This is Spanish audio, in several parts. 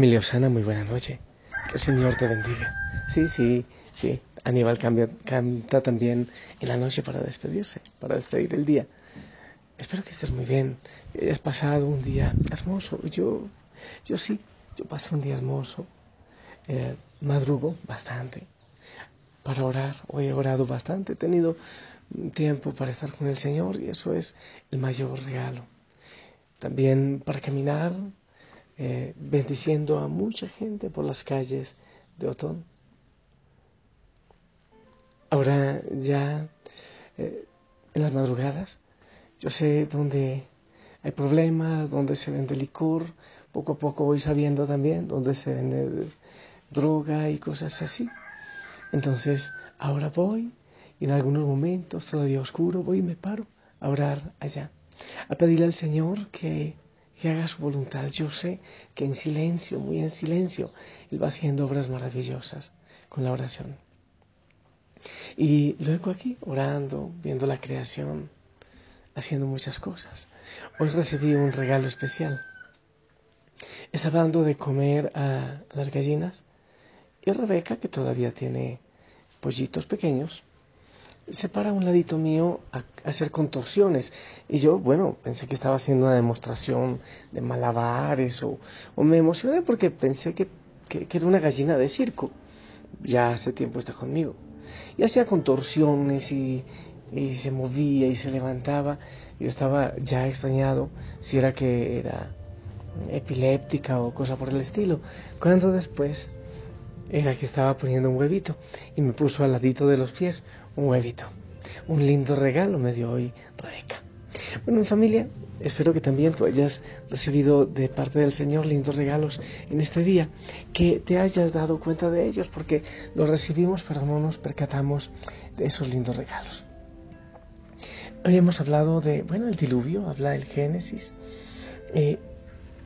Familia Osana, muy buena noche. Que el Señor te bendiga. Sí, sí, sí. Aníbal canta también en la noche para despedirse, para despedir el día. Espero que estés muy bien, que hayas pasado un día hermoso. Yo, yo sí, yo pasé un día hermoso. Eh, madrugo bastante para orar. Hoy he orado bastante. He tenido tiempo para estar con el Señor y eso es el mayor regalo. También para caminar, eh, bendiciendo a mucha gente por las calles de Otón. Ahora ya eh, en las madrugadas, yo sé dónde hay problemas, dónde se vende licor, poco a poco voy sabiendo también dónde se vende droga y cosas así. Entonces, ahora voy y en algunos momentos, todavía oscuro, voy y me paro a orar allá, a pedirle al Señor que que haga su voluntad. Yo sé que en silencio, muy en silencio, Él va haciendo obras maravillosas con la oración. Y luego aquí, orando, viendo la creación, haciendo muchas cosas. Hoy recibí un regalo especial. Estaba dando de comer a las gallinas y Rebeca, que todavía tiene pollitos pequeños, se para a un ladito mío a, hacer contorsiones. Y yo, bueno, pensé que estaba haciendo una demostración de malabares o, me emocioné porque pensé que, que, era una gallina de circo. Ya hace tiempo está conmigo. Y hacía contorsiones y, y se movía y se levantaba. Yo estaba ya extrañado si era que era epiléptica o cosa por el estilo. Cuando después era que estaba poniendo un huevito y me puso al ladito de los pies un huevito. Un lindo regalo me dio hoy Rebeca. Bueno, familia, espero que también tú hayas recibido de parte del Señor lindos regalos en este día, que te hayas dado cuenta de ellos, porque los recibimos pero no nos percatamos de esos lindos regalos. Hoy hemos hablado de, bueno, el diluvio, habla del Génesis. Eh,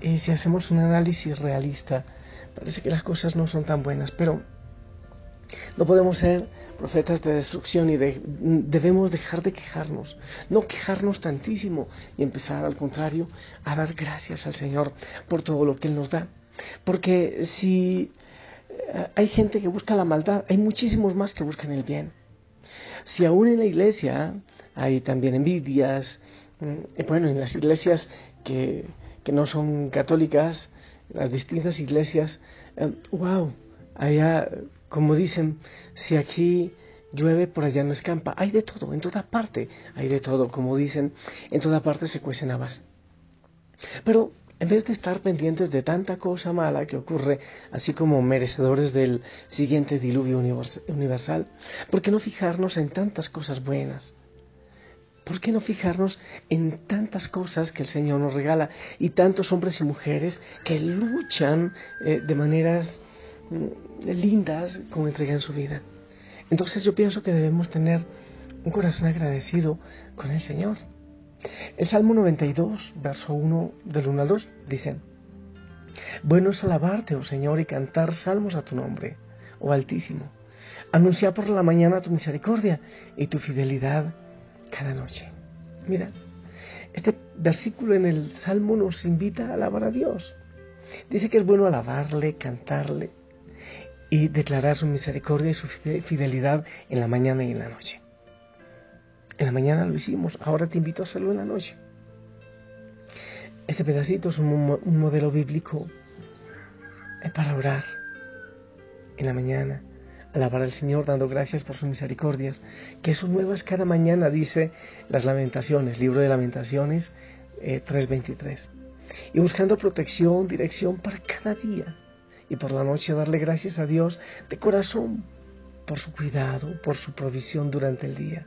y si hacemos un análisis realista, parece que las cosas no son tan buenas, pero no podemos ser profetas de destrucción y debemos dejar de quejarnos, no quejarnos tantísimo y empezar al contrario a dar gracias al Señor por todo lo que Él nos da. Porque si eh, hay gente que busca la maldad, hay muchísimos más que buscan el bien. Si aún en la iglesia hay también envidias, mm, bueno, en las iglesias que, que no son católicas, las distintas iglesias, wow, eh, allá como dicen, si aquí llueve, por allá no escampa. Hay de todo, en toda parte hay de todo. Como dicen, en toda parte se cuecen habas. Pero en vez de estar pendientes de tanta cosa mala que ocurre, así como merecedores del siguiente diluvio universal, ¿por qué no fijarnos en tantas cosas buenas? ¿Por qué no fijarnos en tantas cosas que el Señor nos regala y tantos hombres y mujeres que luchan eh, de maneras Mm, lindas como entregan su vida. Entonces yo pienso que debemos tener un corazón agradecido con el Señor. El Salmo 92, verso 1 del 1 al 2, dicen, Bueno es alabarte, oh Señor, y cantar salmos a tu nombre, oh Altísimo. Anunciar por la mañana tu misericordia y tu fidelidad cada noche. Mira, este versículo en el Salmo nos invita a alabar a Dios. Dice que es bueno alabarle, cantarle, y declarar su misericordia y su fidelidad en la mañana y en la noche. En la mañana lo hicimos, ahora te invito a hacerlo en la noche. Este pedacito es un, modelo bíblico para orar en la mañana, alabar al Señor dando gracias por sus misericordias, que son nuevas cada mañana, dice las lamentaciones, libro de lamentaciones 3.23. Eh, y buscando protección, dirección para cada día y por la noche darle gracias a Dios de corazón por su cuidado, por su provisión durante el día.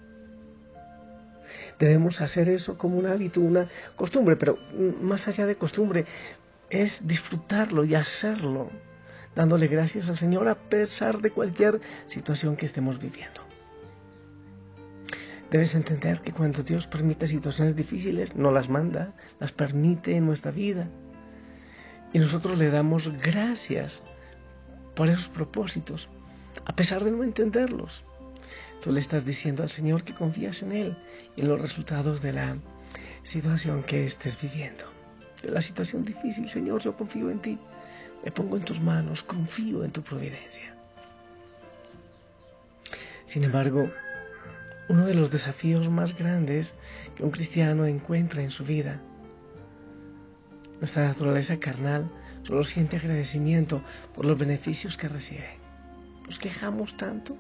Debemos hacer eso como un hábito, una costumbre, pero más allá de costumbre, es disfrutarlo y hacerlo, dándole gracias al Señor a pesar de cualquier situación que estemos viviendo. Debes entender que cuando Dios permite situaciones difíciles, no las manda, las permite en nuestra vida y nosotros le damos gracias por esos propósitos, a pesar de no entenderlos. Tú le estás diciendo al Señor que confías en Él y en los resultados de la situación que estés viviendo. De la situación difícil, Señor, yo confío en ti. me pongo en tus manos, confío en tu providencia. Sin embargo, uno de los desafíos más grandes que un cristiano encuentra en su vida, nuestra naturaleza carnal solo siente agradecimiento por los beneficios que recibe. Nos quejamos tanto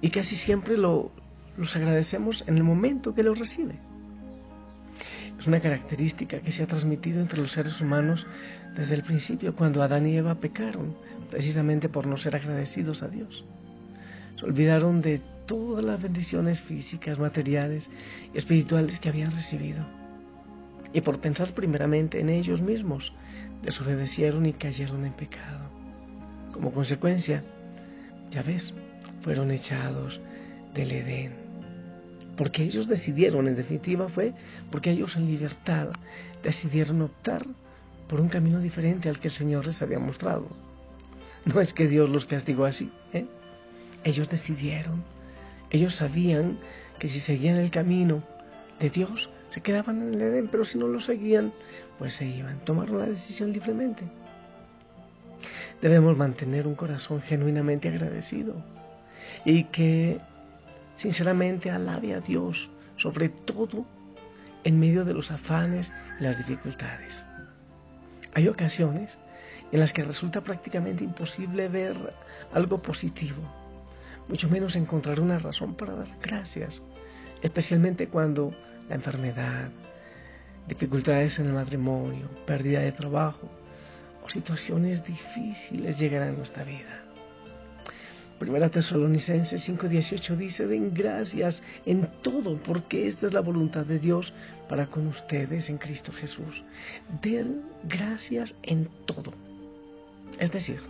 y casi siempre lo, los agradecemos en el momento que los recibe. Es una característica que se ha transmitido entre los seres humanos desde el principio, cuando Adán y Eva pecaron, precisamente por no ser agradecidos a Dios. Se olvidaron de todas las bendiciones físicas, materiales y espirituales que habían recibido. Y por pensar primeramente en ellos mismos, desobedecieron y cayeron en pecado. Como consecuencia, ya ves, fueron echados del Edén. Porque ellos decidieron, en definitiva fue porque ellos en libertad decidieron optar por un camino diferente al que el Señor les había mostrado. No es que Dios los castigó así, ¿eh? ellos decidieron, ellos sabían que si seguían el camino de Dios, se quedaban en el Edén, pero si no lo seguían, pues se iban. Tomaron la decisión libremente. Debemos mantener un corazón genuinamente agradecido y que sinceramente alabe a Dios, sobre todo en medio de los afanes y las dificultades. Hay ocasiones en las que resulta prácticamente imposible ver algo positivo, mucho menos encontrar una razón para dar gracias, especialmente cuando enfermedad, dificultades en el matrimonio, pérdida de trabajo o situaciones difíciles llegan a nuestra vida. Primera Tesalonicenses 5:18 dice, den gracias en todo, porque esta es la voluntad de Dios para con ustedes en Cristo Jesús. Den gracias en todo. Es decir,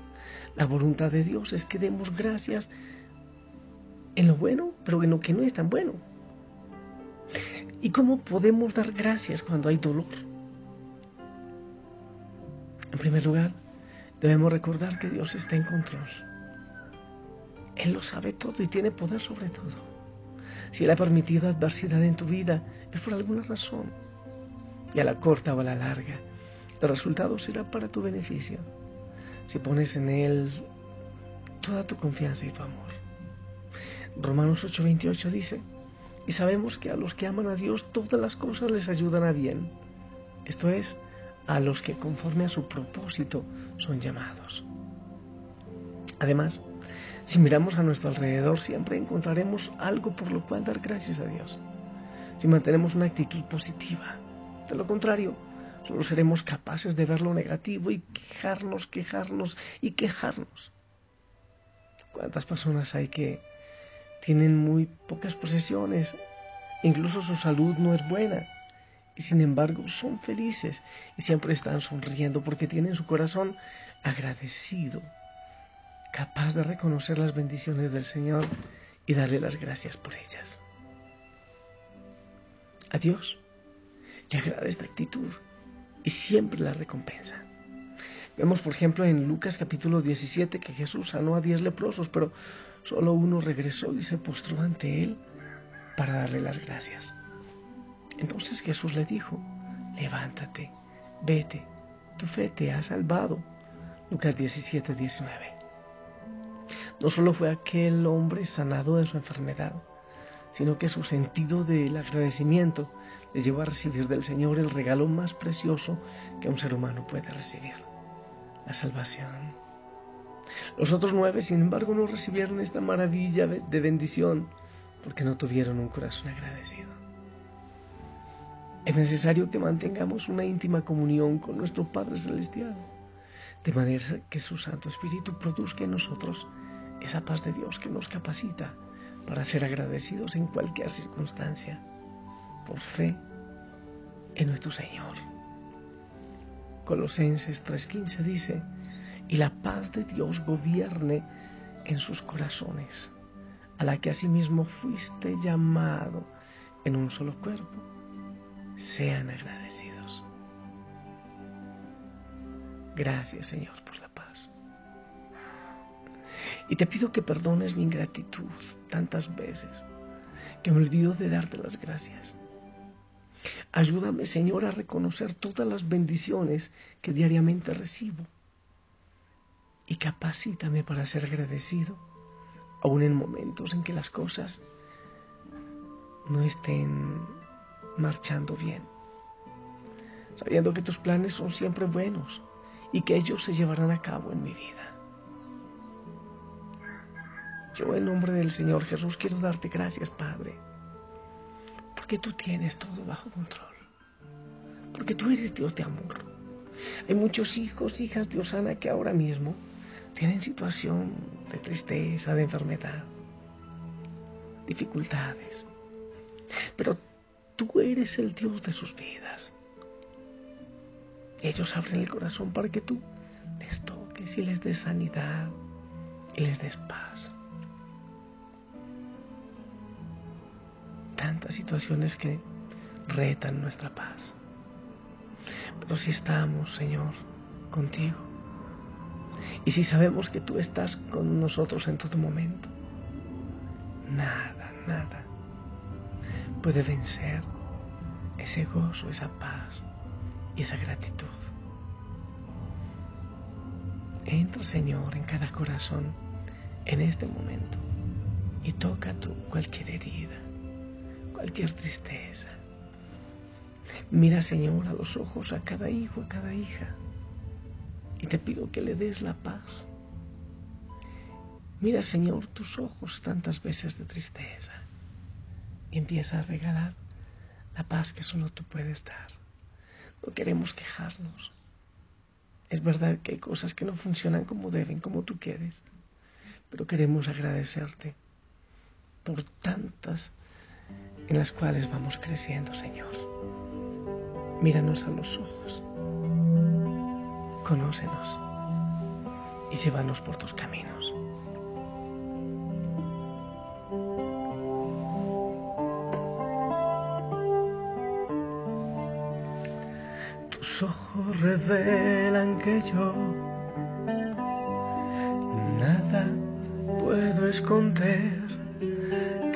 la voluntad de Dios es que demos gracias en lo bueno, pero en lo que no es tan bueno. ¿Y cómo podemos dar gracias cuando hay dolor? En primer lugar, debemos recordar que Dios está en control. Él lo sabe todo y tiene poder sobre todo. Si Él ha permitido adversidad en tu vida, es por alguna razón. Y a la corta o a la larga, el resultado será para tu beneficio. Si pones en Él toda tu confianza y tu amor. Romanos 8:28 dice, y sabemos que a los que aman a Dios todas las cosas les ayudan a bien. Esto es, a los que conforme a su propósito son llamados. Además, si miramos a nuestro alrededor siempre encontraremos algo por lo cual dar gracias a Dios. Si mantenemos una actitud positiva. De lo contrario, solo seremos capaces de ver lo negativo y quejarnos, quejarnos y quejarnos. ¿Cuántas personas hay que tienen muy pocas posesiones, incluso su salud no es buena, y sin embargo son felices y siempre están sonriendo porque tienen su corazón agradecido, capaz de reconocer las bendiciones del Señor y darle las gracias por ellas. A Dios le agrada esta actitud y siempre la recompensa. Vemos, por ejemplo, en Lucas capítulo 17 que Jesús sanó a diez leprosos, pero Solo uno regresó y se postró ante él para darle las gracias. Entonces Jesús le dijo, levántate, vete, tu fe te ha salvado. Lucas 17, 19. No solo fue aquel hombre sanado de su enfermedad, sino que su sentido del agradecimiento le llevó a recibir del Señor el regalo más precioso que un ser humano puede recibir, la salvación. Los otros nueve, sin embargo, no recibieron esta maravilla de bendición porque no tuvieron un corazón agradecido. Es necesario que mantengamos una íntima comunión con nuestro Padre Celestial, de manera que su Santo Espíritu produzca en nosotros esa paz de Dios que nos capacita para ser agradecidos en cualquier circunstancia, por fe en nuestro Señor. Colosenses 3:15 dice, y la paz de Dios gobierne en sus corazones, a la que asimismo fuiste llamado en un solo cuerpo. Sean agradecidos. Gracias Señor por la paz. Y te pido que perdones mi ingratitud tantas veces, que me olvido de darte las gracias. Ayúdame, Señor, a reconocer todas las bendiciones que diariamente recibo. Y capacítame para ser agradecido, aun en momentos en que las cosas no estén marchando bien, sabiendo que tus planes son siempre buenos y que ellos se llevarán a cabo en mi vida. Yo en nombre del Señor Jesús quiero darte gracias, Padre, porque tú tienes todo bajo control, porque tú eres Dios de amor. Hay muchos hijos, hijas de Osana que ahora mismo tienen situación de tristeza, de enfermedad, dificultades, pero tú eres el Dios de sus vidas. Ellos abren el corazón para que tú les toques y les des sanidad y les des paz. Tantas situaciones que retan nuestra paz. Pero si estamos, Señor, contigo, y si sabemos que tú estás con nosotros en todo momento, nada, nada puede vencer ese gozo, esa paz y esa gratitud. Entra, Señor, en cada corazón en este momento y toca tú cualquier herida cualquier tristeza. Mira, Señor, a los ojos a cada hijo, a cada hija, y te pido que le des la paz. Mira, Señor, tus ojos tantas veces de tristeza y empieza a regalar la paz que solo tú puedes dar. No queremos quejarnos. Es verdad que hay cosas que no funcionan como deben, como tú quieres, pero queremos agradecerte por tantas en las cuales vamos creciendo, Señor. Míranos a los ojos, conócenos y llévanos por tus caminos. Tus ojos revelan que yo nada puedo esconder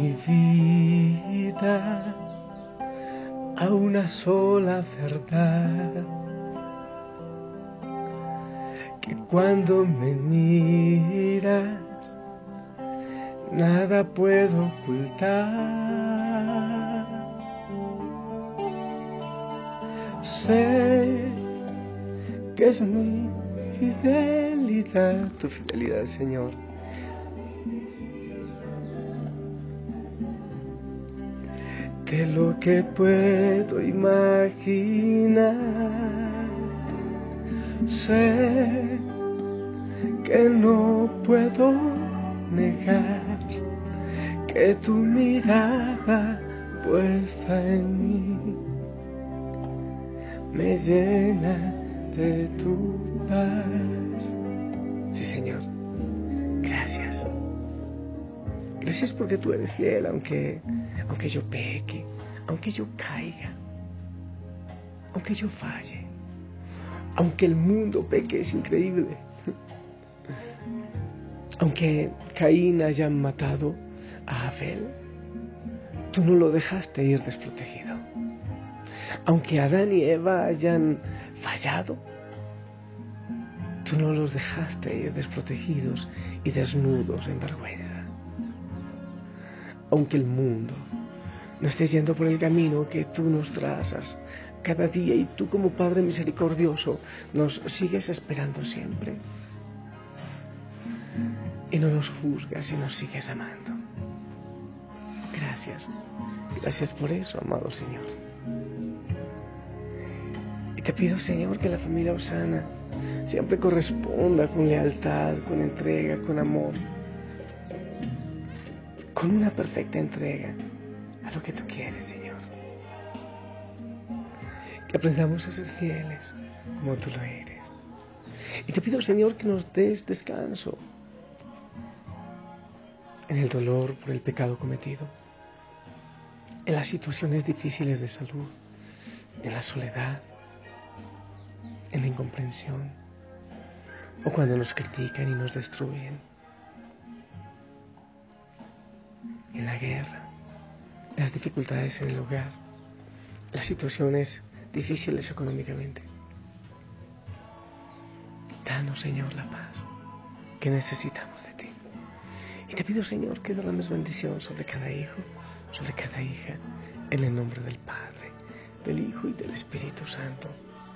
mi vida a una sola verdad. Que cuando me miras, nada puedo ocultar. Sé que es mi fidelidad, tu fidelidad, Señor que puedo imaginar. Sé que no puedo negar que tu mirada puesta en mí me llena de tu paz. Sí, Señor. Gracias. Gracias porque tú eres fiel, aunque aunque yo peque, aunque yo caiga, aunque yo falle, aunque el mundo peque, es increíble. Aunque Caín haya matado a Abel, tú no lo dejaste ir desprotegido. Aunque Adán y Eva hayan fallado, tú no los dejaste ir desprotegidos y desnudos en vergüenza. Aunque el mundo no estés yendo por el camino que tú nos trazas cada día y tú como Padre misericordioso nos sigues esperando siempre. Y no nos juzgas y nos sigues amando. Gracias. Gracias por eso, amado Señor. Y te pido, Señor, que la familia Osana siempre corresponda con lealtad, con entrega, con amor, con una perfecta entrega a lo que tú quieres, Señor. Que aprendamos a ser fieles como tú lo eres. Y te pido, Señor, que nos des descanso en el dolor por el pecado cometido, en las situaciones difíciles de salud, en la soledad, en la incomprensión, o cuando nos critican y nos destruyen, en la guerra, las dificultades en el hogar, las situaciones difíciles económicamente. Danos, Señor, la paz que necesitamos de ti. Y te pido, Señor, que derrames bendición sobre cada hijo, sobre cada hija, en el nombre del Padre, del Hijo y del Espíritu Santo.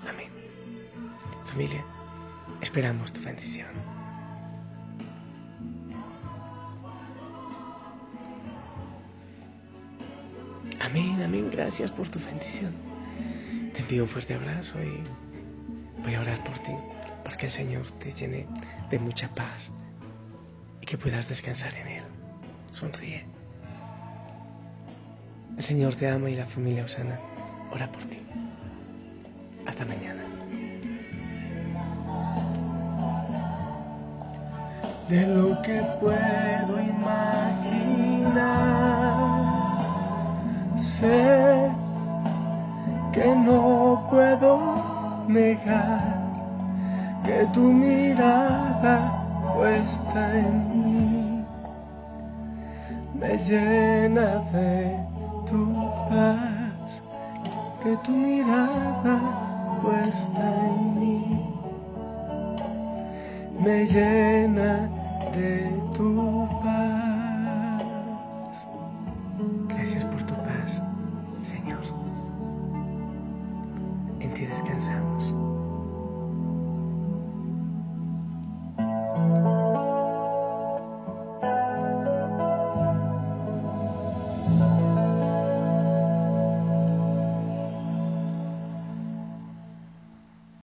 Amén. Familia, esperamos tu bendición. Amén, amén. Gracias por tu bendición. Te envío un fuerte abrazo y voy a orar por ti, porque el Señor te llene de mucha paz y que puedas descansar en Él. Sonríe. El Señor te ama y la familia Osana ora por ti. Hasta mañana. De lo que puedo imaginar sé que no puedo negar que tu mirada puesta en mí me llena de tu paz, que tu mirada puesta en mí me llena de tu paz.